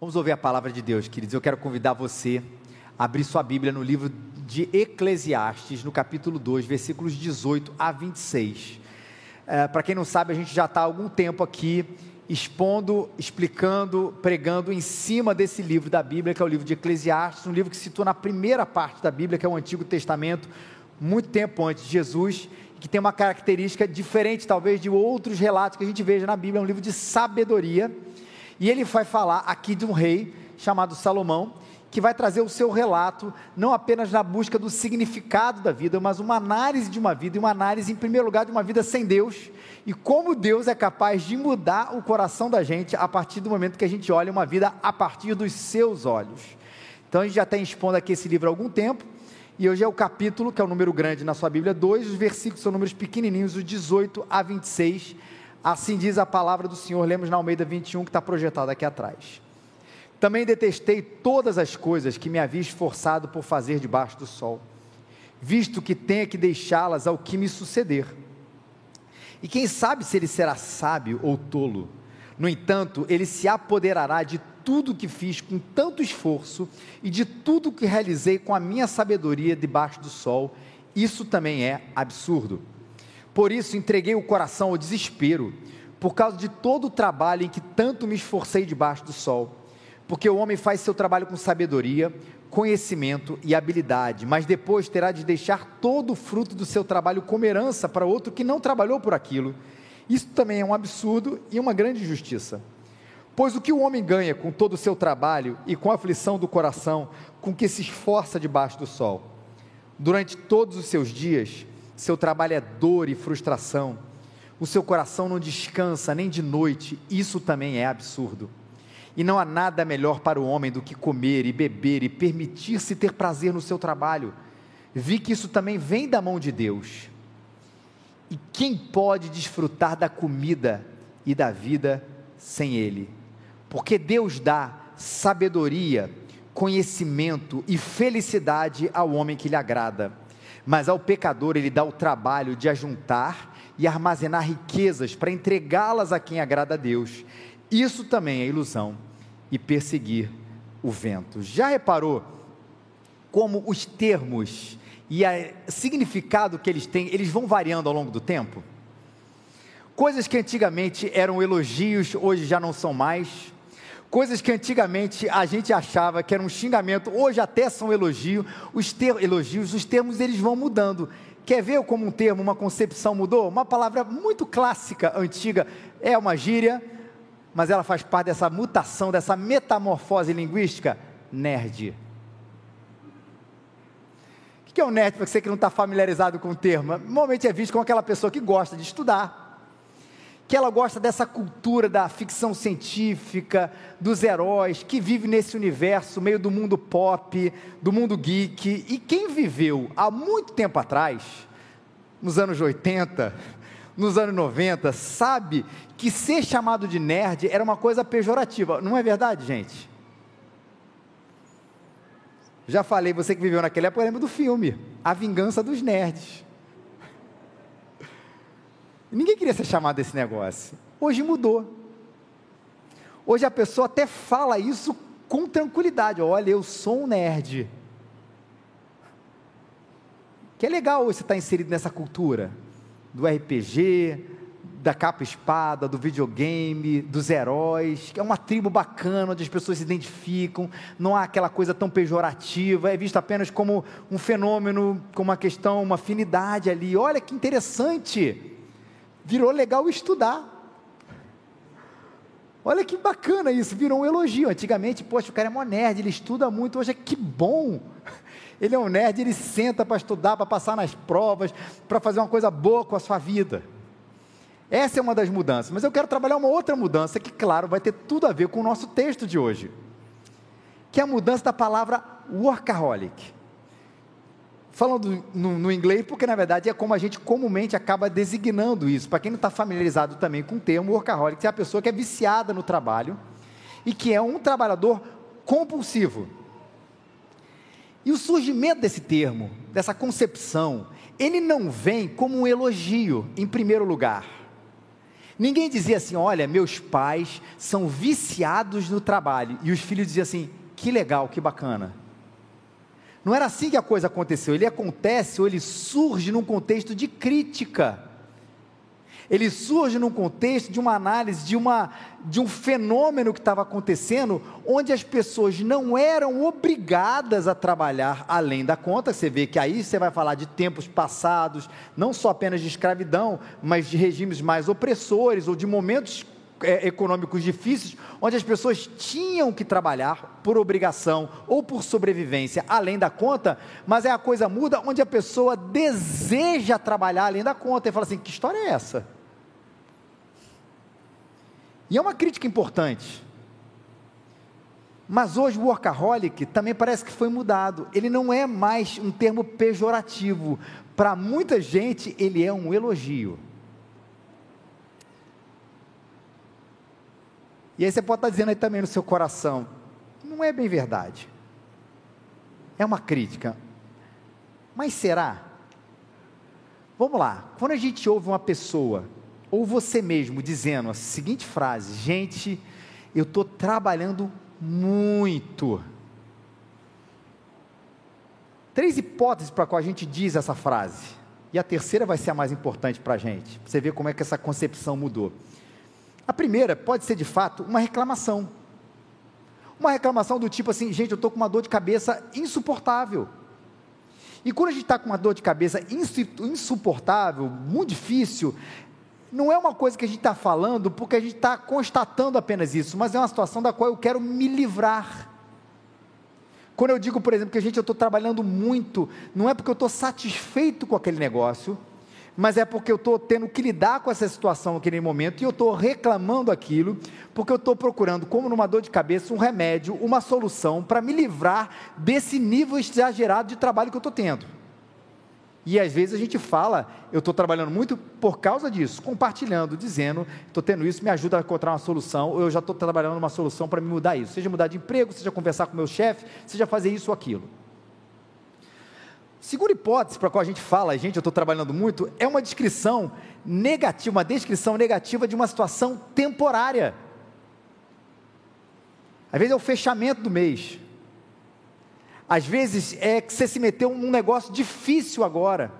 Vamos ouvir a palavra de Deus, queridos. Eu quero convidar você a abrir sua Bíblia no livro de Eclesiastes, no capítulo 2, versículos 18 a 26. É, Para quem não sabe, a gente já está há algum tempo aqui expondo, explicando, pregando em cima desse livro da Bíblia, que é o livro de Eclesiastes, um livro que se situa na primeira parte da Bíblia, que é o Antigo Testamento, muito tempo antes de Jesus, que tem uma característica diferente, talvez, de outros relatos que a gente veja na Bíblia, é um livro de sabedoria e ele vai falar aqui de um rei chamado Salomão, que vai trazer o seu relato, não apenas na busca do significado da vida, mas uma análise de uma vida, e uma análise, em primeiro lugar, de uma vida sem Deus, e como Deus é capaz de mudar o coração da gente a partir do momento que a gente olha uma vida a partir dos seus olhos. Então a gente já está expondo aqui esse livro há algum tempo, e hoje é o capítulo, que é o número grande na sua Bíblia, 2, os versículos são números pequenininhos, os 18 a 26, Assim diz a palavra do Senhor, lemos na Almeida 21, que está projetado aqui atrás. Também detestei todas as coisas que me havia esforçado por fazer debaixo do sol, visto que tenha que deixá-las ao que me suceder. E quem sabe se ele será sábio ou tolo? No entanto, ele se apoderará de tudo que fiz com tanto esforço e de tudo que realizei com a minha sabedoria debaixo do sol. Isso também é absurdo. Por isso entreguei o coração ao desespero, por causa de todo o trabalho em que tanto me esforcei debaixo do sol. Porque o homem faz seu trabalho com sabedoria, conhecimento e habilidade, mas depois terá de deixar todo o fruto do seu trabalho como herança para outro que não trabalhou por aquilo. Isso também é um absurdo e uma grande injustiça. Pois o que o homem ganha com todo o seu trabalho e com a aflição do coração com que se esforça debaixo do sol? Durante todos os seus dias, seu trabalho é dor e frustração, o seu coração não descansa nem de noite, isso também é absurdo. E não há nada melhor para o homem do que comer e beber e permitir-se ter prazer no seu trabalho. Vi que isso também vem da mão de Deus. E quem pode desfrutar da comida e da vida sem Ele? Porque Deus dá sabedoria, conhecimento e felicidade ao homem que lhe agrada mas ao pecador ele dá o trabalho de ajuntar e armazenar riquezas para entregá-las a quem agrada a Deus. Isso também é ilusão e perseguir o vento. Já reparou como os termos e o significado que eles têm, eles vão variando ao longo do tempo? Coisas que antigamente eram elogios, hoje já não são mais. Coisas que antigamente a gente achava que era um xingamento, hoje até são elogio, os ter, elogios, os termos eles vão mudando. Quer ver como um termo, uma concepção mudou? Uma palavra muito clássica, antiga, é uma gíria, mas ela faz parte dessa mutação, dessa metamorfose linguística, nerd. O que é um nerd para você que não está familiarizado com o termo? Normalmente é visto como aquela pessoa que gosta de estudar, que ela gosta dessa cultura da ficção científica, dos heróis, que vive nesse universo meio do mundo pop, do mundo geek. E quem viveu há muito tempo atrás, nos anos 80, nos anos 90, sabe que ser chamado de nerd era uma coisa pejorativa. Não é verdade, gente? Já falei, você que viveu naquela época, lembra do filme A Vingança dos Nerds. Ninguém queria ser chamado desse negócio. Hoje mudou. Hoje a pessoa até fala isso com tranquilidade. Olha, eu sou um nerd. Que é legal você estar inserido nessa cultura do RPG, da capa espada, do videogame, dos heróis, que é uma tribo bacana onde as pessoas se identificam, não há aquela coisa tão pejorativa, é visto apenas como um fenômeno, como uma questão, uma afinidade ali. Olha que interessante virou legal estudar. Olha que bacana isso, virou um elogio. Antigamente, poxa, o cara é mó nerd, ele estuda muito, hoje é que bom. Ele é um nerd, ele senta para estudar, para passar nas provas, para fazer uma coisa boa com a sua vida. Essa é uma das mudanças, mas eu quero trabalhar uma outra mudança que, claro, vai ter tudo a ver com o nosso texto de hoje, que é a mudança da palavra workaholic falando no, no, inglês, porque na verdade é como a gente comumente acaba designando isso. Para quem não está familiarizado também com o termo workaholic, é a pessoa que é viciada no trabalho e que é um trabalhador compulsivo. E o surgimento desse termo, dessa concepção, ele não vem como um elogio, em primeiro lugar. Ninguém dizia assim: olha, meus pais são viciados no trabalho. E os filhos diziam assim: que legal, que bacana. Não era assim que a coisa aconteceu. Ele acontece ou ele surge num contexto de crítica. Ele surge num contexto de uma análise de, uma, de um fenômeno que estava acontecendo, onde as pessoas não eram obrigadas a trabalhar além da conta. Você vê que aí você vai falar de tempos passados, não só apenas de escravidão, mas de regimes mais opressores ou de momentos é, econômicos difíceis, onde as pessoas tinham que trabalhar por obrigação ou por sobrevivência além da conta, mas é a coisa muda onde a pessoa deseja trabalhar além da conta e fala assim: que história é essa? E é uma crítica importante. Mas hoje o workaholic também parece que foi mudado. Ele não é mais um termo pejorativo. Para muita gente, ele é um elogio. E aí você pode estar dizendo aí também no seu coração, não é bem verdade. É uma crítica. Mas será? Vamos lá. Quando a gente ouve uma pessoa ou você mesmo dizendo a seguinte frase: gente, eu estou trabalhando muito. Três hipóteses para qual a gente diz essa frase. E a terceira vai ser a mais importante para a gente. Você ver como é que essa concepção mudou. A primeira pode ser de fato uma reclamação. Uma reclamação do tipo assim, gente, eu estou com uma dor de cabeça insuportável. E quando a gente está com uma dor de cabeça insuportável, muito difícil, não é uma coisa que a gente está falando porque a gente está constatando apenas isso, mas é uma situação da qual eu quero me livrar. Quando eu digo, por exemplo, que a gente eu estou trabalhando muito, não é porque eu estou satisfeito com aquele negócio, mas é porque eu estou tendo que lidar com essa situação naquele momento e eu estou reclamando aquilo, porque eu estou procurando, como numa dor de cabeça, um remédio, uma solução para me livrar desse nível exagerado de trabalho que eu estou tendo. E às vezes a gente fala, eu estou trabalhando muito por causa disso, compartilhando, dizendo, estou tendo isso, me ajuda a encontrar uma solução, ou eu já estou trabalhando uma solução para me mudar isso. Seja mudar de emprego, seja conversar com meu chefe, seja fazer isso ou aquilo. Segunda hipótese para a qual a gente fala, gente, eu estou trabalhando muito, é uma descrição negativa, uma descrição negativa de uma situação temporária. Às vezes é o fechamento do mês. Às vezes é que você se meteu num negócio difícil agora.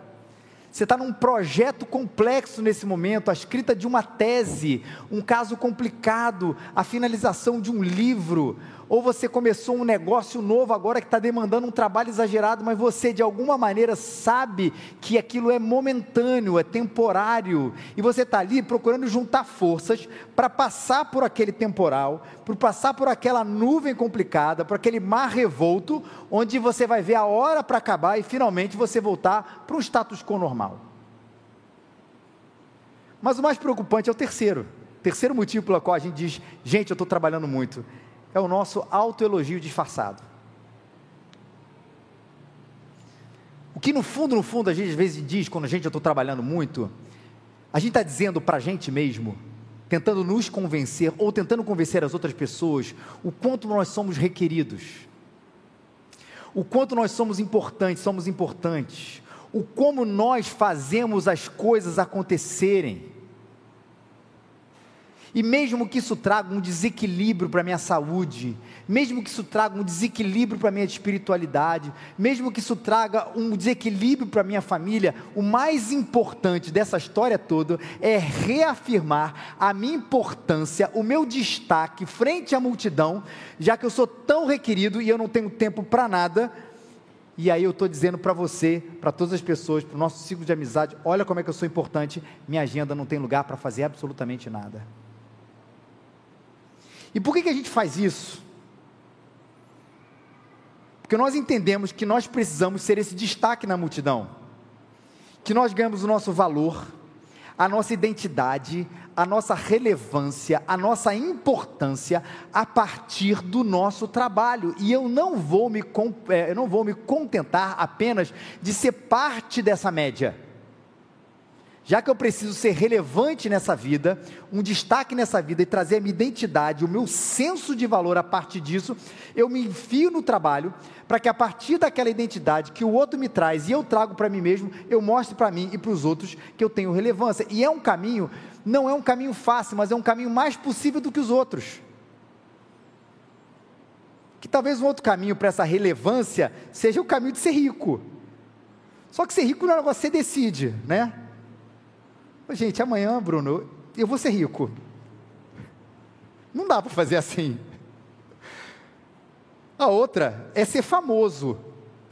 Você está num projeto complexo nesse momento, a escrita de uma tese, um caso complicado, a finalização de um livro, ou você começou um negócio novo agora que está demandando um trabalho exagerado, mas você de alguma maneira sabe que aquilo é momentâneo, é temporário, e você está ali procurando juntar forças para passar por aquele temporal, para passar por aquela nuvem complicada, por aquele mar revolto, onde você vai ver a hora para acabar e finalmente você voltar para um status quo normal. Mas o mais preocupante é o terceiro. Terceiro motivo pelo qual a gente diz, gente, eu estou trabalhando muito é o nosso autoelogio disfarçado. O que no fundo, no fundo, a gente às vezes diz, quando a gente, estou trabalhando muito, a gente está dizendo para a gente mesmo, tentando nos convencer, ou tentando convencer as outras pessoas, o quanto nós somos requeridos, o quanto nós somos importantes, somos importantes, o como nós fazemos as coisas acontecerem. E mesmo que isso traga um desequilíbrio para a minha saúde, mesmo que isso traga um desequilíbrio para a minha espiritualidade, mesmo que isso traga um desequilíbrio para a minha família, o mais importante dessa história toda é reafirmar a minha importância, o meu destaque frente à multidão, já que eu sou tão requerido e eu não tenho tempo para nada. E aí eu estou dizendo para você, para todas as pessoas, para o nosso ciclo de amizade, olha como é que eu sou importante, minha agenda não tem lugar para fazer absolutamente nada. E por que, que a gente faz isso? Porque nós entendemos que nós precisamos ser esse destaque na multidão, que nós ganhamos o nosso valor, a nossa identidade, a nossa relevância, a nossa importância a partir do nosso trabalho. E eu não vou me, é, eu não vou me contentar apenas de ser parte dessa média já que eu preciso ser relevante nessa vida, um destaque nessa vida e trazer a minha identidade, o meu senso de valor a partir disso, eu me enfio no trabalho para que a partir daquela identidade que o outro me traz e eu trago para mim mesmo, eu mostre para mim e para os outros que eu tenho relevância. E é um caminho, não é um caminho fácil, mas é um caminho mais possível do que os outros. Que talvez um outro caminho para essa relevância seja o caminho de ser rico. Só que ser rico não é um negócio que você decide, né? Gente, amanhã, Bruno, eu vou ser rico. Não dá para fazer assim. A outra é ser famoso,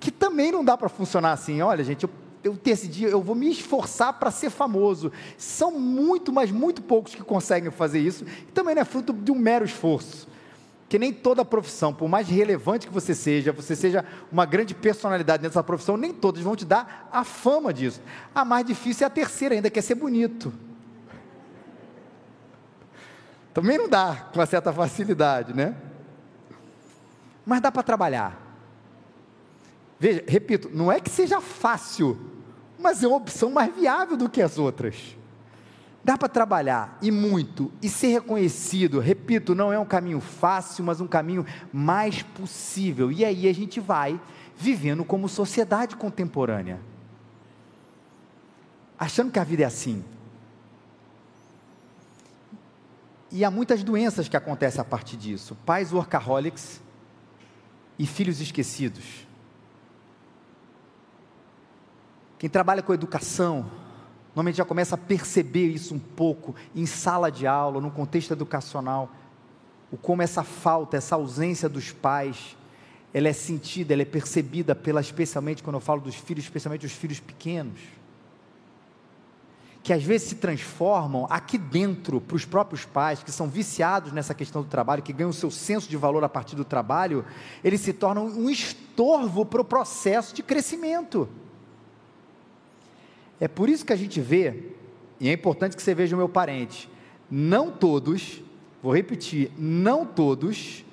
que também não dá para funcionar assim. Olha, gente, eu, eu decidi, eu vou me esforçar para ser famoso. São muito, mas muito poucos que conseguem fazer isso. E também não é fruto de um mero esforço. Que nem toda profissão, por mais relevante que você seja, você seja uma grande personalidade nessa profissão, nem todos vão te dar a fama disso. A mais difícil é a terceira ainda, que é ser bonito. Também não dá com uma certa facilidade, né? mas dá para trabalhar. Veja, repito, não é que seja fácil, mas é uma opção mais viável do que as outras. Dá para trabalhar e muito e ser reconhecido. Repito, não é um caminho fácil, mas um caminho mais possível. E aí a gente vai vivendo como sociedade contemporânea, achando que a vida é assim. E há muitas doenças que acontecem a partir disso. Pais workaholics e filhos esquecidos. Quem trabalha com educação, normalmente já começa a perceber isso um pouco em sala de aula, no contexto educacional, o como essa falta, essa ausência dos pais, ela é sentida, ela é percebida pela, especialmente quando eu falo dos filhos, especialmente os filhos pequenos que às vezes se transformam aqui dentro para os próprios pais, que são viciados nessa questão do trabalho, que ganham o seu senso de valor a partir do trabalho, eles se tornam um estorvo para o processo de crescimento. É por isso que a gente vê, e é importante que você veja o meu parente, não todos, vou repetir, não todos,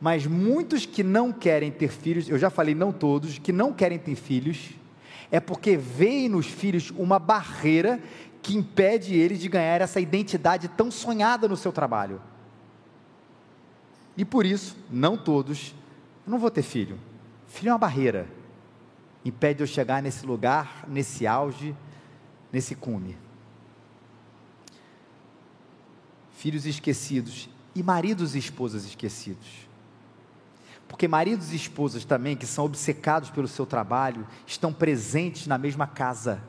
mas muitos que não querem ter filhos, eu já falei não todos, que não querem ter filhos, é porque veem nos filhos uma barreira que impede ele de ganhar essa identidade tão sonhada no seu trabalho. E por isso, não todos, eu não vou ter filho. Filho é uma barreira, impede eu chegar nesse lugar, nesse auge, nesse cume. Filhos esquecidos e maridos e esposas esquecidos. Porque maridos e esposas também, que são obcecados pelo seu trabalho, estão presentes na mesma casa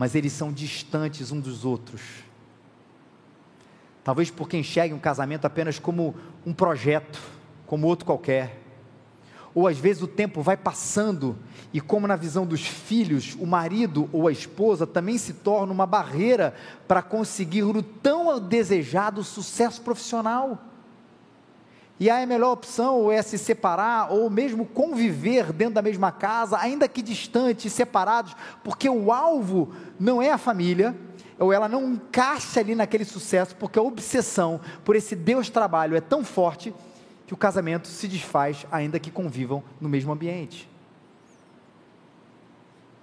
mas eles são distantes uns dos outros. Talvez porque enxerguem um casamento apenas como um projeto, como outro qualquer. Ou às vezes o tempo vai passando e, como na visão dos filhos, o marido ou a esposa também se torna uma barreira para conseguir o tão desejado sucesso profissional. E aí a melhor opção é se separar ou mesmo conviver dentro da mesma casa, ainda que distantes, separados, porque o alvo não é a família, ou ela não encaixa ali naquele sucesso, porque a obsessão por esse Deus trabalho é tão forte que o casamento se desfaz, ainda que convivam no mesmo ambiente.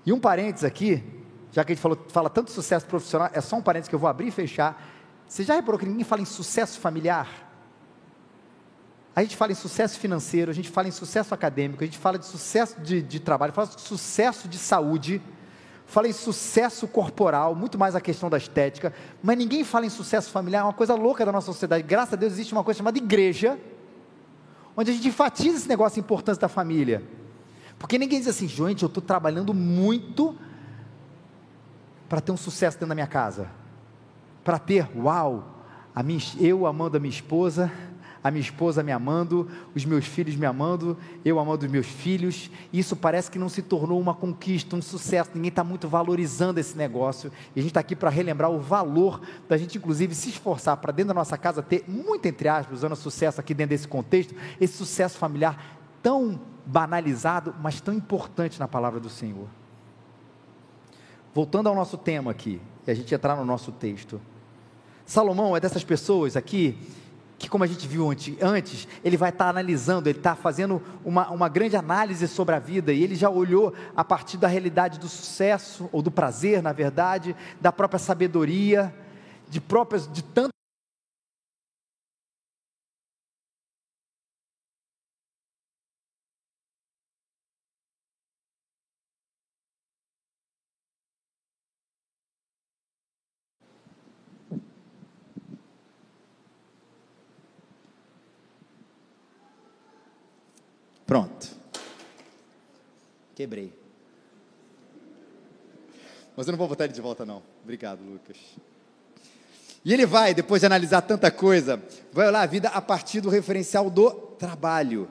E um parênteses aqui, já que a gente falou, fala tanto sucesso profissional, é só um parênteses que eu vou abrir e fechar. Você já reparou que ninguém fala em sucesso familiar? A gente fala em sucesso financeiro, a gente fala em sucesso acadêmico, a gente fala de sucesso de, de trabalho, fala de sucesso de saúde, fala em sucesso corporal, muito mais a questão da estética, mas ninguém fala em sucesso familiar, é uma coisa louca da nossa sociedade. Graças a Deus existe uma coisa chamada igreja, onde a gente enfatiza esse negócio importante da família. Porque ninguém diz assim, gente, eu estou trabalhando muito para ter um sucesso dentro da minha casa. Para ter, uau, a minha, eu amando a minha esposa, a minha esposa me amando, os meus filhos me amando, eu amando os meus filhos. Isso parece que não se tornou uma conquista, um sucesso. Ninguém está muito valorizando esse negócio. E a gente está aqui para relembrar o valor da gente, inclusive, se esforçar para dentro da nossa casa ter, muito entre aspas, usando sucesso aqui dentro desse contexto, esse sucesso familiar tão banalizado, mas tão importante na palavra do Senhor. Voltando ao nosso tema aqui, e a gente entrar no nosso texto. Salomão é dessas pessoas aqui que, como a gente viu antes, ele vai estar analisando, ele está fazendo uma, uma grande análise sobre a vida, e ele já olhou a partir da realidade do sucesso, ou do prazer, na verdade, da própria sabedoria, de próprias, de tanto Quebrei. Mas eu não vou botar ele de volta, não. Obrigado, Lucas. E ele vai, depois de analisar tanta coisa, vai olhar a vida a partir do referencial do trabalho.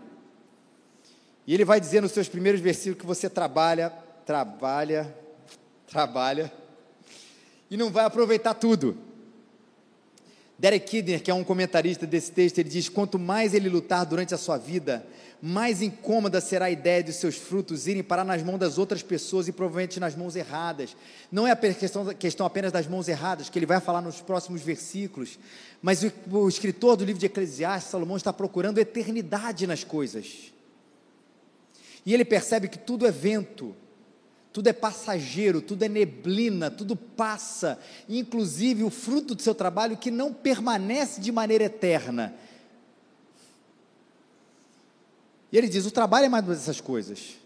E ele vai dizer nos seus primeiros versículos que você trabalha, trabalha, trabalha, e não vai aproveitar tudo. Derek Kidner, que é um comentarista desse texto, ele diz: quanto mais ele lutar durante a sua vida, mais incômoda será a ideia de seus frutos irem parar nas mãos das outras pessoas e provavelmente nas mãos erradas. Não é a questão, questão apenas das mãos erradas, que ele vai falar nos próximos versículos, mas o, o escritor do livro de Eclesiastes, Salomão, está procurando eternidade nas coisas. E ele percebe que tudo é vento, tudo é passageiro, tudo é neblina, tudo passa, inclusive o fruto do seu trabalho que não permanece de maneira eterna e ele diz: o trabalho é mais uma dessas coisas.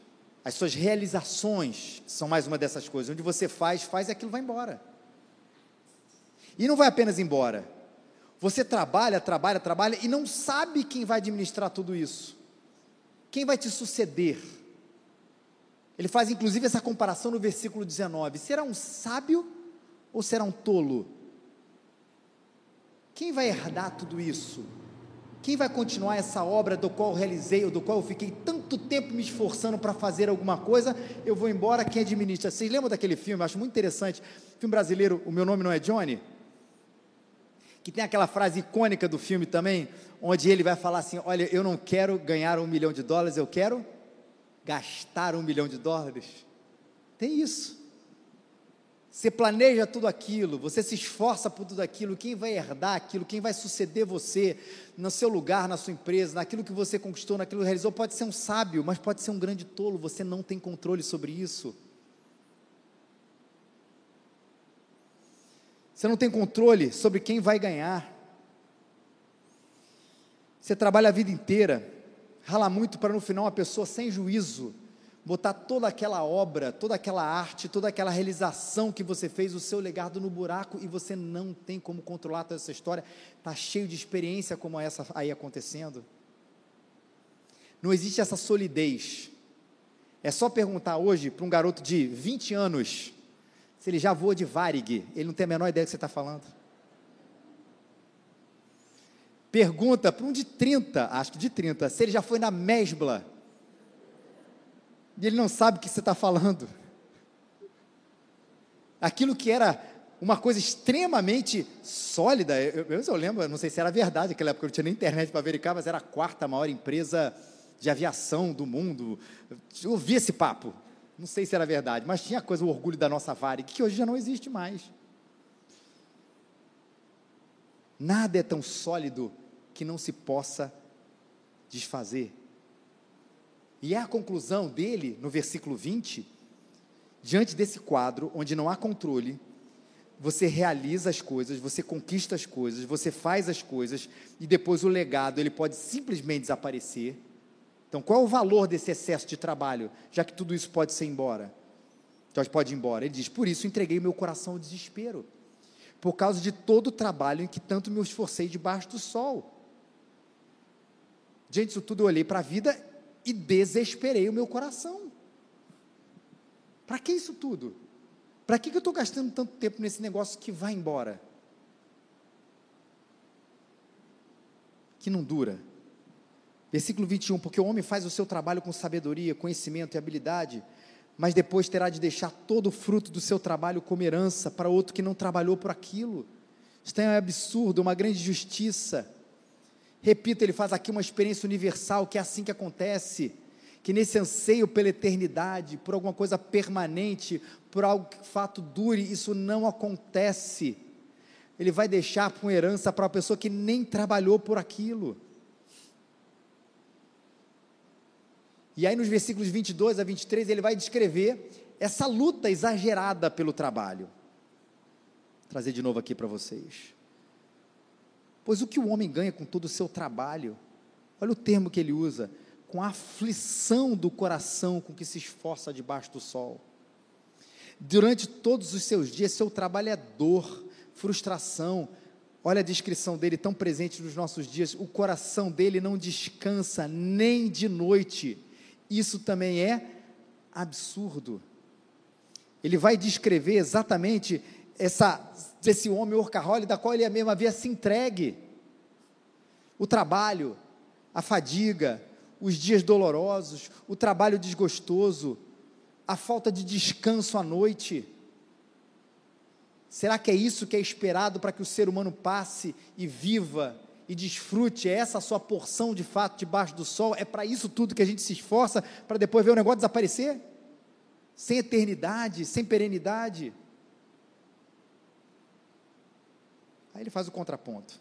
As suas realizações são mais uma dessas coisas. Onde você faz, faz e aquilo vai embora. E não vai apenas embora. Você trabalha, trabalha, trabalha e não sabe quem vai administrar tudo isso. Quem vai te suceder? Ele faz inclusive essa comparação no versículo 19: será um sábio ou será um tolo? Quem vai herdar tudo isso? Quem vai continuar essa obra do qual eu realizei, ou do qual eu fiquei tanto tempo me esforçando para fazer alguma coisa? Eu vou embora, quem administra? Vocês lembram daquele filme? Acho muito interessante. Filme brasileiro, O Meu Nome Não é Johnny? Que tem aquela frase icônica do filme também, onde ele vai falar assim: Olha, eu não quero ganhar um milhão de dólares, eu quero gastar um milhão de dólares. Tem isso. Você planeja tudo aquilo, você se esforça por tudo aquilo, quem vai herdar aquilo, quem vai suceder você no seu lugar, na sua empresa, naquilo que você conquistou, naquilo que realizou, pode ser um sábio, mas pode ser um grande tolo, você não tem controle sobre isso. Você não tem controle sobre quem vai ganhar. Você trabalha a vida inteira, rala muito para no final uma pessoa sem juízo botar toda aquela obra, toda aquela arte, toda aquela realização que você fez, o seu legado no buraco e você não tem como controlar toda essa história, está cheio de experiência como essa aí acontecendo. Não existe essa solidez. É só perguntar hoje para um garoto de 20 anos se ele já voa de Varig, ele não tem a menor ideia do que você está falando. Pergunta para um de 30, acho que de 30, se ele já foi na Mesbla e ele não sabe o que você está falando. Aquilo que era uma coisa extremamente sólida, eu, eu, eu lembro, não sei se era verdade, naquela época eu não tinha nem internet para verificar, mas era a quarta maior empresa de aviação do mundo. Eu ouvi esse papo, não sei se era verdade, mas tinha a coisa, o orgulho da nossa Varig, que hoje já não existe mais. Nada é tão sólido que não se possa desfazer. E é a conclusão dele no versículo 20, diante desse quadro onde não há controle, você realiza as coisas, você conquista as coisas, você faz as coisas e depois o legado ele pode simplesmente desaparecer. Então, qual é o valor desse excesso de trabalho, já que tudo isso pode ser embora? Então, pode ir embora. Ele diz: Por isso entreguei meu coração ao desespero, por causa de todo o trabalho em que tanto me esforcei debaixo do sol. Diante disso tudo, eu olhei para a vida e desesperei o meu coração. Para que isso tudo? Para que, que eu estou gastando tanto tempo nesse negócio que vai embora? Que não dura. Versículo 21, porque o homem faz o seu trabalho com sabedoria, conhecimento e habilidade, mas depois terá de deixar todo o fruto do seu trabalho como herança para outro que não trabalhou por aquilo. Isso é um absurdo, uma grande justiça. Repito, ele faz aqui uma experiência universal, que é assim que acontece, que nesse anseio pela eternidade, por alguma coisa permanente, por algo que fato dure, isso não acontece. ele vai deixar com herança para a pessoa que nem trabalhou por aquilo. E aí, nos versículos 22 a 23, ele vai descrever essa luta exagerada pelo trabalho. Vou trazer de novo aqui para vocês. Pois o que o homem ganha com todo o seu trabalho, olha o termo que ele usa, com a aflição do coração com que se esforça debaixo do sol. Durante todos os seus dias, seu trabalho é dor, frustração. Olha a descrição dele tão presente nos nossos dias. O coração dele não descansa nem de noite. Isso também é absurdo. Ele vai descrever exatamente essa, esse homem orcaholic da qual ele mesmo havia se entregue. O trabalho, a fadiga, os dias dolorosos, o trabalho desgostoso, a falta de descanso à noite. Será que é isso que é esperado para que o ser humano passe e viva e desfrute? É essa a sua porção de fato debaixo do sol? É para isso tudo que a gente se esforça para depois ver o negócio desaparecer? Sem eternidade, sem perenidade? Aí ele faz o contraponto.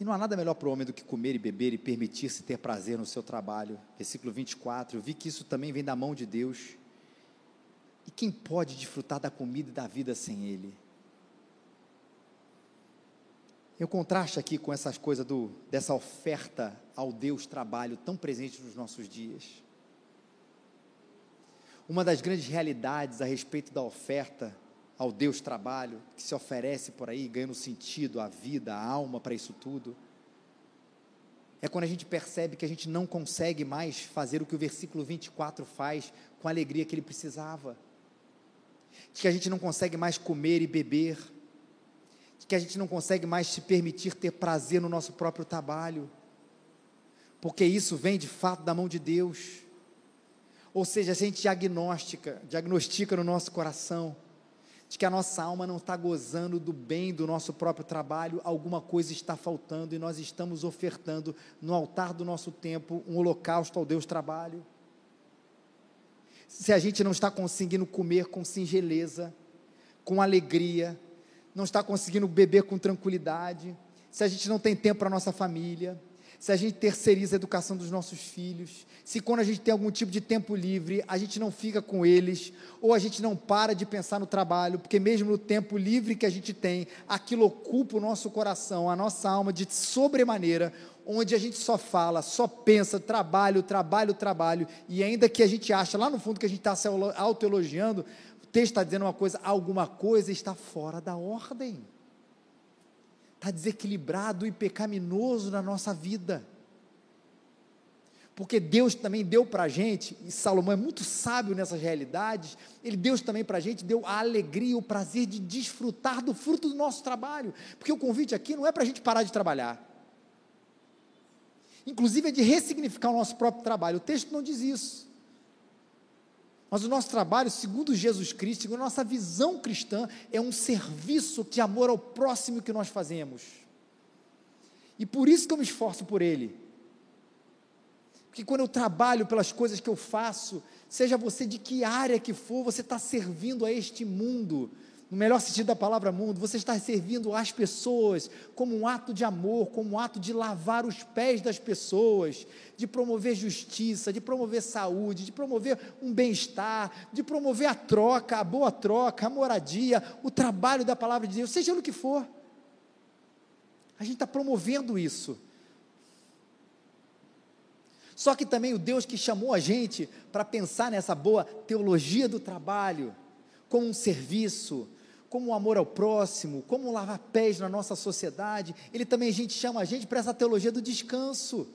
E não há nada melhor para o homem do que comer e beber e permitir-se ter prazer no seu trabalho. Versículo 24. Eu vi que isso também vem da mão de Deus e quem pode desfrutar da comida e da vida sem Ele? Eu contraste aqui com essas coisas do, dessa oferta ao Deus trabalho tão presente nos nossos dias. Uma das grandes realidades a respeito da oferta ao Deus trabalho, que se oferece por aí, ganhando sentido, a vida, a alma para isso tudo, é quando a gente percebe que a gente não consegue mais fazer o que o versículo 24 faz com a alegria que ele precisava. De que a gente não consegue mais comer e beber, de que a gente não consegue mais se permitir ter prazer no nosso próprio trabalho, porque isso vem de fato da mão de Deus. Ou seja, se a gente diagnostica, diagnostica no nosso coração, de que a nossa alma não está gozando do bem do nosso próprio trabalho, alguma coisa está faltando e nós estamos ofertando no altar do nosso tempo um holocausto ao Deus trabalho. Se a gente não está conseguindo comer com singeleza, com alegria, não está conseguindo beber com tranquilidade, se a gente não tem tempo para a nossa família, se a gente terceiriza a educação dos nossos filhos, se quando a gente tem algum tipo de tempo livre, a gente não fica com eles, ou a gente não para de pensar no trabalho, porque mesmo no tempo livre que a gente tem, aquilo ocupa o nosso coração, a nossa alma de sobremaneira, onde a gente só fala, só pensa, trabalho, trabalho, trabalho, e ainda que a gente acha lá no fundo que a gente está se autoelogiando, o texto está dizendo uma coisa, alguma coisa está fora da ordem, está desequilibrado e pecaminoso na nossa vida, porque Deus também deu para a gente, e Salomão é muito sábio nessas realidades, ele Deus também para a gente deu a alegria, o prazer de desfrutar do fruto do nosso trabalho, porque o convite aqui não é para a gente parar de trabalhar, inclusive é de ressignificar o nosso próprio trabalho. O texto não diz isso. Mas o nosso trabalho, segundo Jesus Cristo, segundo a nossa visão cristã, é um serviço de amor ao próximo que nós fazemos. E por isso que eu me esforço por ele. Porque quando eu trabalho pelas coisas que eu faço, seja você de que área que for, você está servindo a este mundo, no melhor sentido da palavra mundo, você está servindo às pessoas como um ato de amor, como um ato de lavar os pés das pessoas, de promover justiça, de promover saúde, de promover um bem-estar, de promover a troca, a boa troca, a moradia, o trabalho da palavra de Deus, seja no que for. A gente está promovendo isso. Só que também o Deus que chamou a gente para pensar nessa boa teologia do trabalho, como um serviço, como o amor ao próximo, como lavar pés na nossa sociedade, ele também a gente chama a gente para essa teologia do descanso.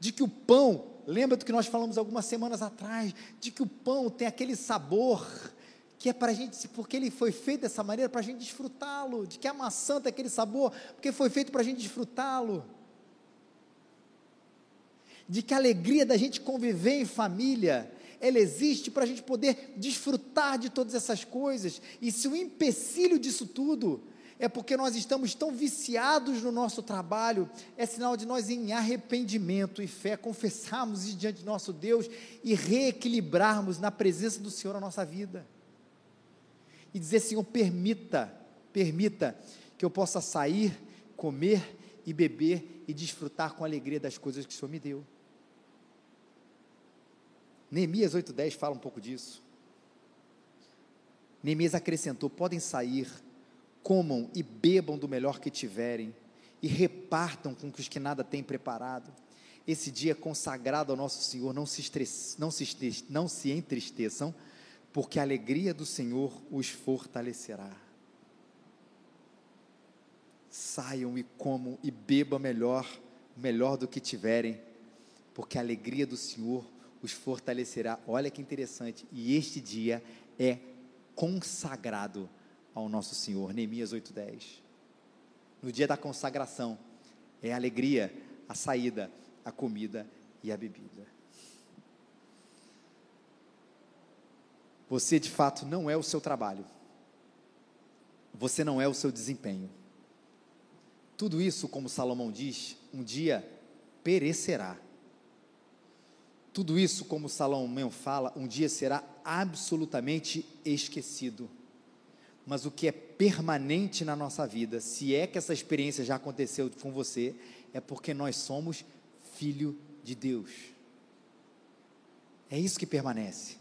De que o pão, lembra do que nós falamos algumas semanas atrás, de que o pão tem aquele sabor que é para a gente, porque ele foi feito dessa maneira para a gente desfrutá-lo, de que a maçã tem aquele sabor, porque foi feito para a gente desfrutá-lo, de que a alegria da gente conviver em família ela existe para a gente poder desfrutar de todas essas coisas. E se o empecilho disso tudo é porque nós estamos tão viciados no nosso trabalho, é sinal de nós, em arrependimento e fé, confessarmos isso diante de nosso Deus e reequilibrarmos na presença do Senhor a nossa vida. E dizer, Senhor, permita, permita que eu possa sair, comer e beber e desfrutar com alegria das coisas que o Senhor me deu. Neemias 8,10 fala um pouco disso. Neemias acrescentou: podem sair, comam e bebam do melhor que tiverem, e repartam com os que nada têm preparado. Esse dia consagrado ao nosso Senhor, não se, estresse, não, se, não se entristeçam, porque a alegria do Senhor os fortalecerá. Saiam e comam e bebam melhor, melhor do que tiverem, porque a alegria do Senhor os fortalecerá. Olha que interessante, e este dia é consagrado ao nosso Senhor. Neemias 8:10. No dia da consagração é a alegria, a saída, a comida e a bebida. Você de fato não é o seu trabalho. Você não é o seu desempenho. Tudo isso, como Salomão diz, um dia perecerá. Tudo isso, como Salomão fala, um dia será absolutamente esquecido. Mas o que é permanente na nossa vida, se é que essa experiência já aconteceu com você, é porque nós somos filho de Deus. É isso que permanece.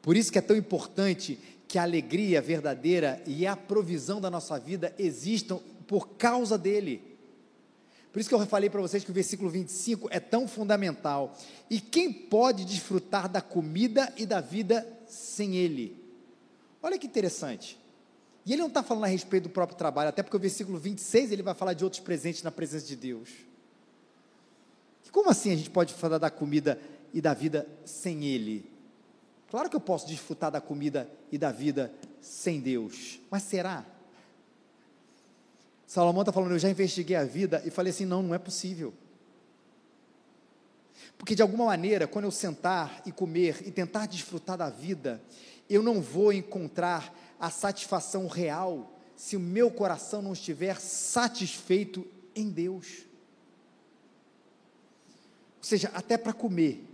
Por isso que é tão importante que a alegria verdadeira e a provisão da nossa vida existam por causa dele. Por isso que eu falei para vocês que o versículo 25 é tão fundamental. E quem pode desfrutar da comida e da vida sem ele? Olha que interessante. E ele não está falando a respeito do próprio trabalho, até porque o versículo 26 ele vai falar de outros presentes na presença de Deus. E como assim a gente pode falar da comida e da vida sem ele? Claro que eu posso desfrutar da comida e da vida sem Deus, mas será? Salomão está falando, eu já investiguei a vida e falei assim: não, não é possível. Porque de alguma maneira, quando eu sentar e comer e tentar desfrutar da vida, eu não vou encontrar a satisfação real se o meu coração não estiver satisfeito em Deus. Ou seja, até para comer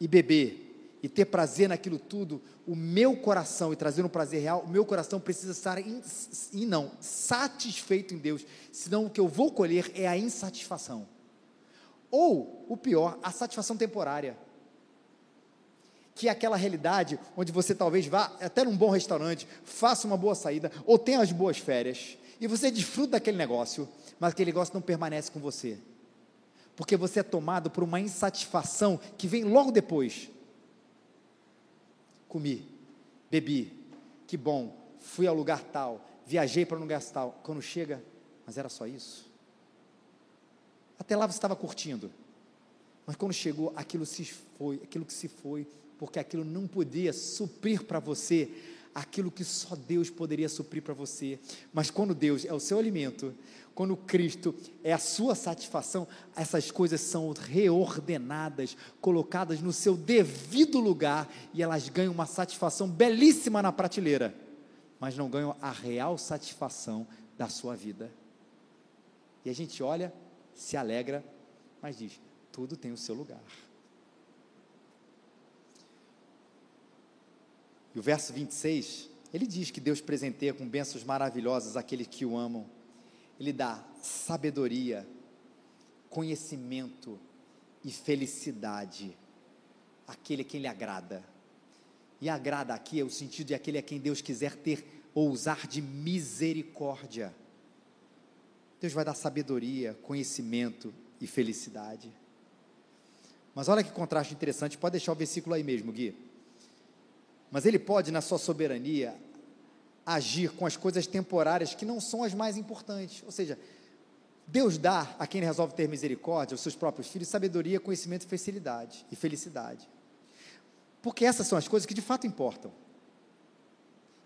e beber, e ter prazer naquilo tudo, o meu coração, e trazer um prazer real, o meu coração precisa estar, in, e não, satisfeito em Deus, senão o que eu vou colher é a insatisfação. Ou, o pior, a satisfação temporária. Que é aquela realidade onde você talvez vá até num bom restaurante, faça uma boa saída, ou tenha as boas férias, e você desfruta daquele negócio, mas aquele negócio não permanece com você. Porque você é tomado por uma insatisfação que vem logo depois comi, bebi, que bom, fui ao lugar tal, viajei para um lugar tal. Quando chega, mas era só isso. Até lá você estava curtindo, mas quando chegou, aquilo se foi, aquilo que se foi, porque aquilo não podia suprir para você aquilo que só Deus poderia suprir para você. Mas quando Deus é o seu alimento, quando Cristo é a sua satisfação, essas coisas são reordenadas, colocadas no seu devido lugar e elas ganham uma satisfação belíssima na prateleira, mas não ganham a real satisfação da sua vida. E a gente olha, se alegra, mas diz: tudo tem o seu lugar. E o verso 26, ele diz que Deus presenteia com bênçãos maravilhosas aqueles que o amam. Ele dá sabedoria, conhecimento e felicidade àquele a quem lhe agrada. E agrada aqui é o sentido de aquele a quem Deus quiser ter ou usar de misericórdia. Deus vai dar sabedoria, conhecimento e felicidade. Mas olha que contraste interessante, pode deixar o versículo aí mesmo, Gui. Mas ele pode, na sua soberania, agir com as coisas temporárias que não são as mais importantes. Ou seja, Deus dá a quem resolve ter misericórdia, aos seus próprios filhos, sabedoria, conhecimento e felicidade. E felicidade. Porque essas são as coisas que de fato importam.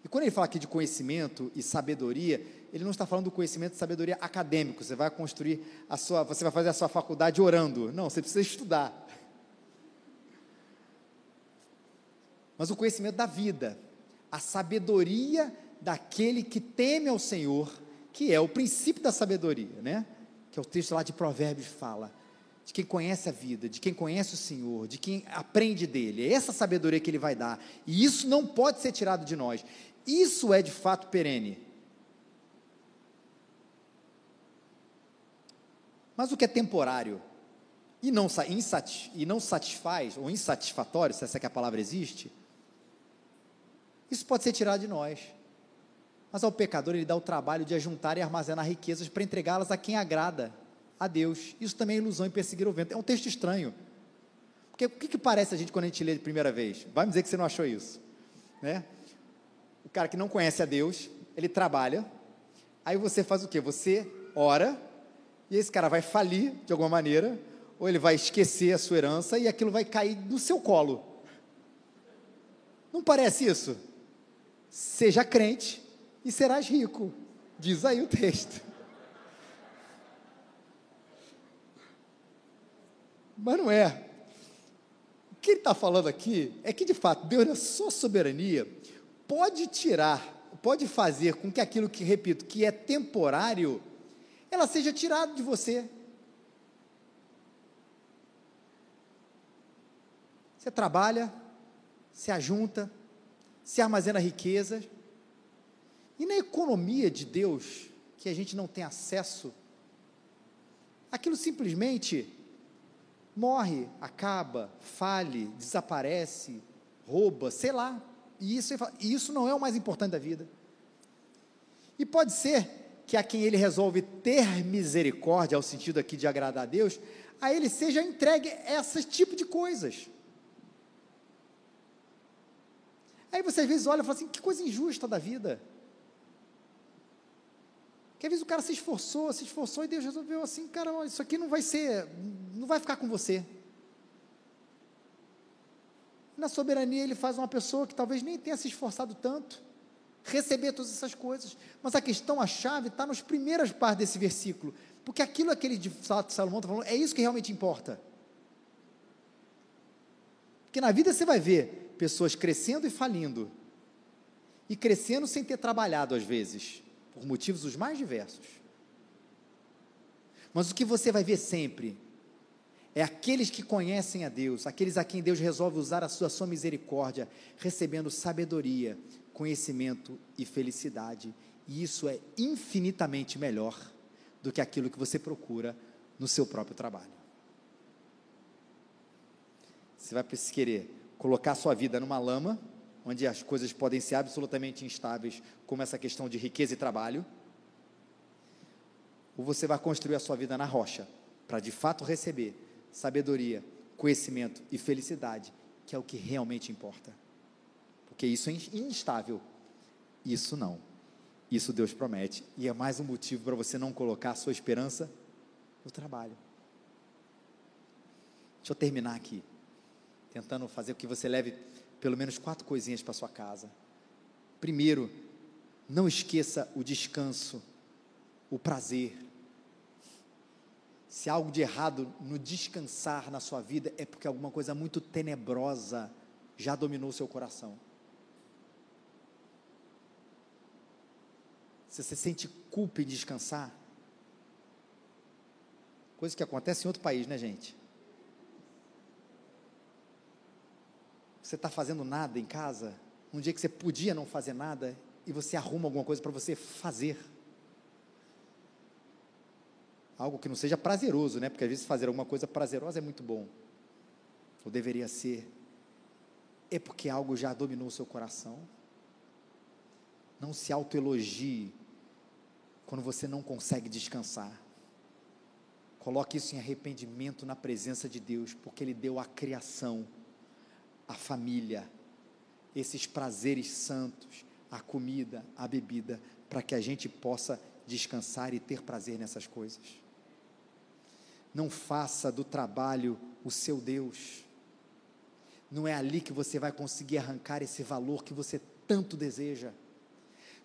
E quando ele fala aqui de conhecimento e sabedoria, ele não está falando do conhecimento e sabedoria acadêmico. Você vai construir a sua, você vai fazer a sua faculdade orando. Não, você precisa estudar. Mas o conhecimento da vida, a sabedoria daquele que teme ao Senhor, que é o princípio da sabedoria, né? Que é o texto lá de Provérbios fala de quem conhece a vida, de quem conhece o Senhor, de quem aprende dele. É essa sabedoria que ele vai dar. E isso não pode ser tirado de nós. Isso é de fato perene. Mas o que é temporário e não, e não satisfaz, ou insatisfatório, se essa é a palavra existe, isso pode ser tirado de nós. Mas ao pecador ele dá o trabalho de ajuntar e armazenar riquezas para entregá-las a quem agrada a Deus. Isso também é ilusão e perseguir o vento. É um texto estranho. Porque o que, que parece a gente quando a gente lê de primeira vez? Vai me dizer que você não achou isso. Né? O cara que não conhece a Deus, ele trabalha, aí você faz o quê? Você ora, e esse cara vai falir de alguma maneira, ou ele vai esquecer a sua herança e aquilo vai cair no seu colo. Não parece isso? Seja crente e serás rico, diz aí o texto. Mas não é. O que ele está falando aqui é que, de fato, Deus, na sua soberania, pode tirar, pode fazer com que aquilo que, repito, que é temporário, ela seja tirada de você. Você trabalha, se ajunta, se armazena riquezas, e na economia de Deus, que a gente não tem acesso, aquilo simplesmente morre, acaba, fale, desaparece, rouba, sei lá. E isso, e isso não é o mais importante da vida. E pode ser que a quem ele resolve ter misericórdia, ao sentido aqui de agradar a Deus, a ele seja entregue esse tipo de coisas. Aí você às vezes olha e fala assim: que coisa injusta da vida. Que às vezes o cara se esforçou, se esforçou e Deus resolveu assim, cara, isso aqui não vai ser, não vai ficar com você. Na soberania ele faz uma pessoa que talvez nem tenha se esforçado tanto, receber todas essas coisas. Mas a questão, a chave, está nas primeiras partes desse versículo. Porque aquilo que ele de Salomão está falando, é isso que realmente importa. Porque na vida você vai ver pessoas crescendo e falindo. E crescendo sem ter trabalhado às vezes por motivos os mais diversos. Mas o que você vai ver sempre é aqueles que conhecem a Deus, aqueles a quem Deus resolve usar a sua, a sua misericórdia, recebendo sabedoria, conhecimento e felicidade. E isso é infinitamente melhor do que aquilo que você procura no seu próprio trabalho. Você vai querer colocar sua vida numa lama onde as coisas podem ser absolutamente instáveis, como essa questão de riqueza e trabalho, ou você vai construir a sua vida na rocha, para de fato receber sabedoria, conhecimento e felicidade, que é o que realmente importa. Porque isso é instável, isso não. Isso Deus promete, e é mais um motivo para você não colocar a sua esperança no trabalho. Deixa eu terminar aqui, tentando fazer com que você leve pelo menos quatro coisinhas para sua casa. Primeiro, não esqueça o descanso, o prazer. Se há algo de errado no descansar na sua vida, é porque alguma coisa muito tenebrosa já dominou o seu coração. Se você sente culpa em descansar, coisa que acontece em outro país, né, gente? Você está fazendo nada em casa, um dia que você podia não fazer nada, e você arruma alguma coisa para você fazer. Algo que não seja prazeroso, né? Porque às vezes fazer alguma coisa prazerosa é muito bom. Ou deveria ser. É porque algo já dominou o seu coração. Não se autoelogie quando você não consegue descansar. Coloque isso em arrependimento na presença de Deus, porque Ele deu a criação a família, esses prazeres santos, a comida, a bebida, para que a gente possa descansar e ter prazer nessas coisas. Não faça do trabalho o seu Deus. Não é ali que você vai conseguir arrancar esse valor que você tanto deseja.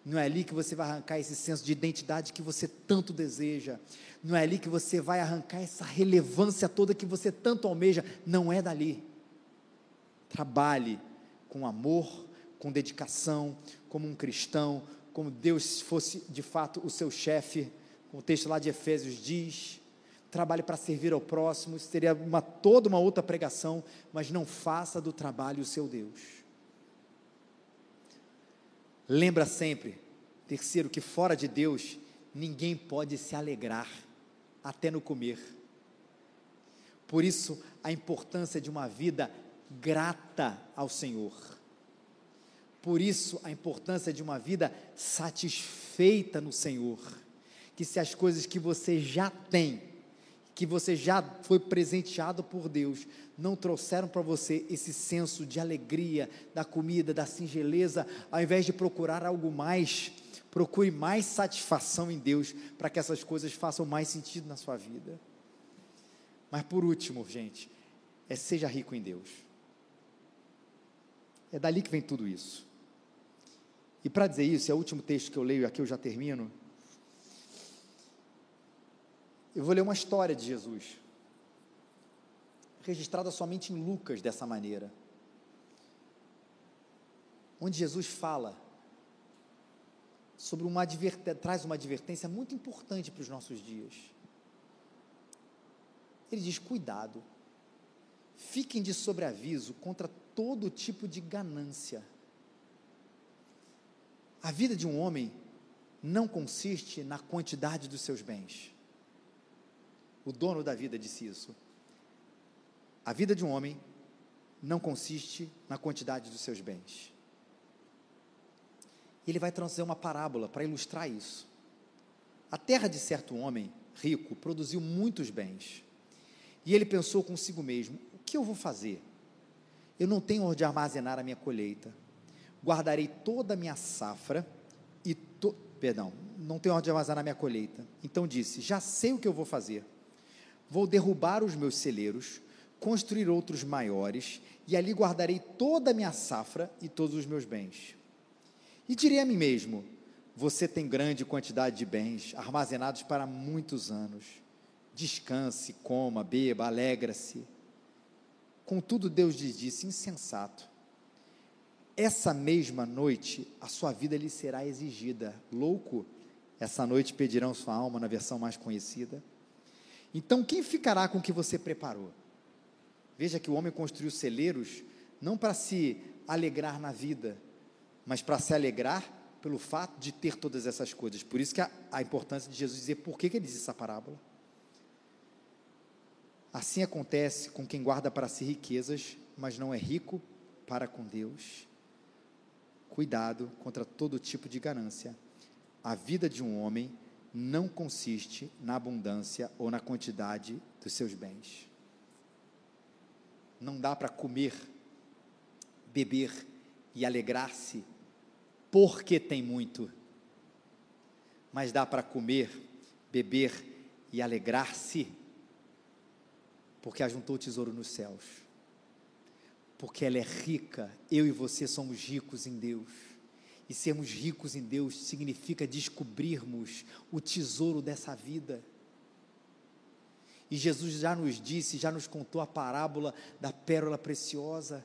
Não é ali que você vai arrancar esse senso de identidade que você tanto deseja. Não é ali que você vai arrancar essa relevância toda que você tanto almeja. Não é dali. Trabalhe com amor, com dedicação, como um cristão, como Deus fosse de fato o seu chefe, como o texto lá de Efésios diz. Trabalhe para servir ao próximo, isso seria uma, toda uma outra pregação, mas não faça do trabalho o seu Deus. Lembra sempre, terceiro, que fora de Deus, ninguém pode se alegrar, até no comer. Por isso, a importância de uma vida grata ao Senhor. Por isso, a importância de uma vida satisfeita no Senhor. Que se as coisas que você já tem, que você já foi presenteado por Deus, não trouxeram para você esse senso de alegria, da comida, da singeleza, ao invés de procurar algo mais, procure mais satisfação em Deus, para que essas coisas façam mais sentido na sua vida. Mas por último, gente, é seja rico em Deus. É dali que vem tudo isso. E para dizer isso, é o último texto que eu leio, aqui eu já termino. Eu vou ler uma história de Jesus, registrada somente em Lucas dessa maneira, onde Jesus fala sobre uma traz uma advertência muito importante para os nossos dias. Ele diz: cuidado, fiquem de sobreaviso contra todo tipo de ganância. A vida de um homem não consiste na quantidade dos seus bens o dono da vida disse isso. A vida de um homem não consiste na quantidade dos seus bens. Ele vai trazer uma parábola para ilustrar isso. A terra de certo homem rico produziu muitos bens. E ele pensou consigo mesmo: o que eu vou fazer? Eu não tenho onde armazenar a minha colheita. Guardarei toda a minha safra e to... perdão, não tenho onde armazenar a minha colheita. Então disse: já sei o que eu vou fazer Vou derrubar os meus celeiros, construir outros maiores, e ali guardarei toda a minha safra e todos os meus bens. E direi a mim mesmo: Você tem grande quantidade de bens, armazenados para muitos anos. Descanse, coma, beba, alegra-se. Contudo, Deus lhe disse: Insensato. Essa mesma noite a sua vida lhe será exigida. Louco, essa noite pedirão sua alma, na versão mais conhecida. Então, quem ficará com o que você preparou? Veja que o homem construiu celeiros não para se alegrar na vida, mas para se alegrar pelo fato de ter todas essas coisas. Por isso que a, a importância de Jesus dizer por que, que ele diz essa parábola. Assim acontece com quem guarda para si riquezas, mas não é rico para com Deus. Cuidado contra todo tipo de ganância. A vida de um homem não consiste na abundância ou na quantidade dos seus bens. Não dá para comer, beber e alegrar-se porque tem muito, mas dá para comer, beber e alegrar-se porque ajuntou tesouro nos céus, porque ela é rica, eu e você somos ricos em Deus e sermos ricos em Deus significa descobrirmos o tesouro dessa vida. E Jesus já nos disse, já nos contou a parábola da pérola preciosa,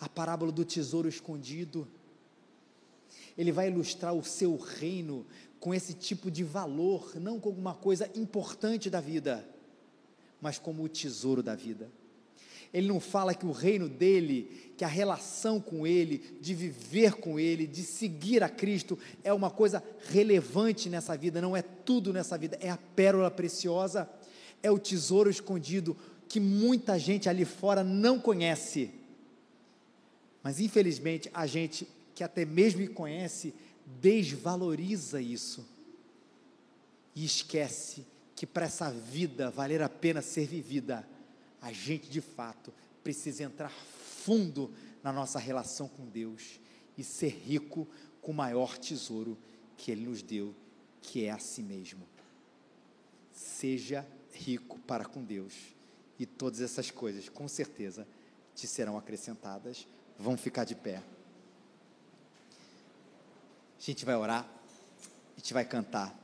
a parábola do tesouro escondido. Ele vai ilustrar o seu reino com esse tipo de valor, não como uma coisa importante da vida, mas como o tesouro da vida. Ele não fala que o reino dele, que a relação com ele, de viver com ele, de seguir a Cristo, é uma coisa relevante nessa vida, não é tudo nessa vida, é a pérola preciosa, é o tesouro escondido que muita gente ali fora não conhece. Mas infelizmente a gente que até mesmo conhece desvaloriza isso e esquece que para essa vida valer a pena ser vivida, a gente de fato precisa entrar fundo na nossa relação com Deus e ser rico com o maior tesouro que Ele nos deu, que é a si mesmo. Seja rico para com Deus e todas essas coisas, com certeza, te serão acrescentadas. Vão ficar de pé. A gente vai orar, a gente vai cantar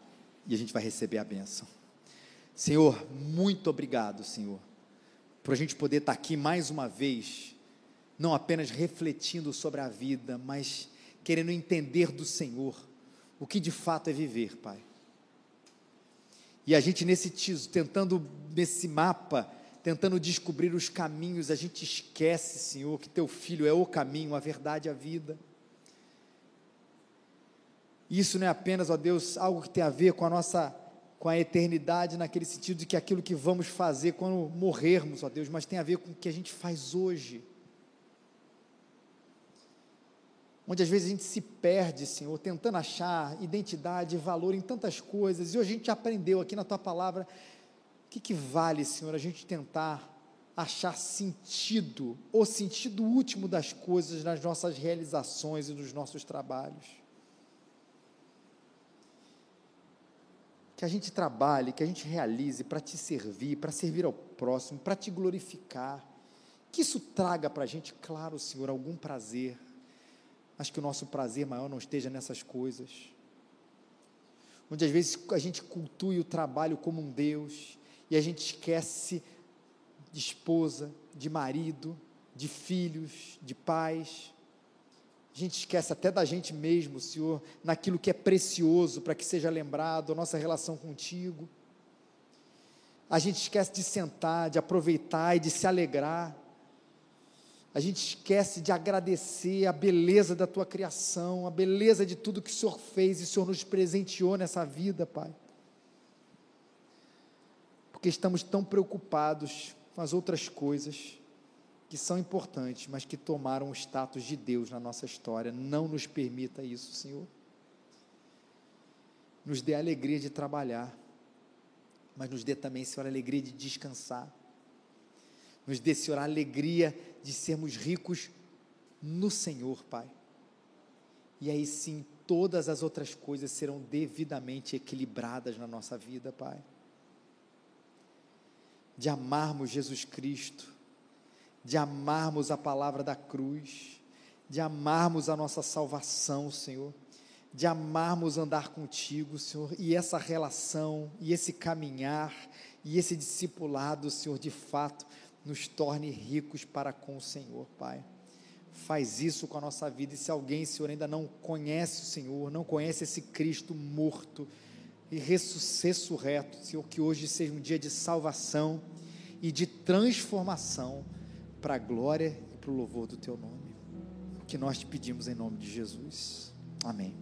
e a gente vai receber a bênção. Senhor, muito obrigado, Senhor para a gente poder estar aqui mais uma vez, não apenas refletindo sobre a vida, mas querendo entender do Senhor o que de fato é viver, Pai. E a gente nesse tentando nesse mapa, tentando descobrir os caminhos, a gente esquece, Senhor, que teu filho é o caminho, a verdade, a vida. Isso não é apenas, ó Deus, algo que tem a ver com a nossa com a eternidade naquele sentido de que aquilo que vamos fazer quando morrermos, ó Deus, mas tem a ver com o que a gente faz hoje. Onde às vezes a gente se perde, Senhor, tentando achar identidade, valor em tantas coisas, e hoje a gente aprendeu aqui na tua palavra o que, que vale, Senhor, a gente tentar achar sentido, o sentido último das coisas nas nossas realizações e nos nossos trabalhos. Que a gente trabalhe, que a gente realize para te servir, para servir ao próximo, para te glorificar. Que isso traga para a gente, claro, Senhor, algum prazer, mas que o nosso prazer maior não esteja nessas coisas. Onde às vezes a gente cultue o trabalho como um Deus e a gente esquece de esposa, de marido, de filhos, de pais, a gente esquece até da gente mesmo, Senhor, naquilo que é precioso para que seja lembrado, a nossa relação contigo. A gente esquece de sentar, de aproveitar e de se alegrar. A gente esquece de agradecer a beleza da tua criação, a beleza de tudo que o Senhor fez e o Senhor nos presenteou nessa vida, Pai. Porque estamos tão preocupados com as outras coisas que são importantes, mas que tomaram o status de Deus na nossa história. Não nos permita isso, Senhor. Nos dê a alegria de trabalhar, mas nos dê também, Senhor, a alegria de descansar. Nos dê, Senhor, a alegria de sermos ricos no Senhor, Pai. E aí sim, todas as outras coisas serão devidamente equilibradas na nossa vida, Pai. De amarmos Jesus Cristo, de amarmos a palavra da cruz, de amarmos a nossa salvação, Senhor, de amarmos andar contigo, Senhor, e essa relação, e esse caminhar, e esse discipulado, Senhor, de fato, nos torne ricos para com o Senhor, Pai. Faz isso com a nossa vida, e se alguém, Senhor, ainda não conhece o Senhor, não conhece esse Cristo morto e ressurreto, Senhor, que hoje seja um dia de salvação e de transformação para a glória e para o louvor do teu nome. O que nós te pedimos em nome de Jesus. Amém.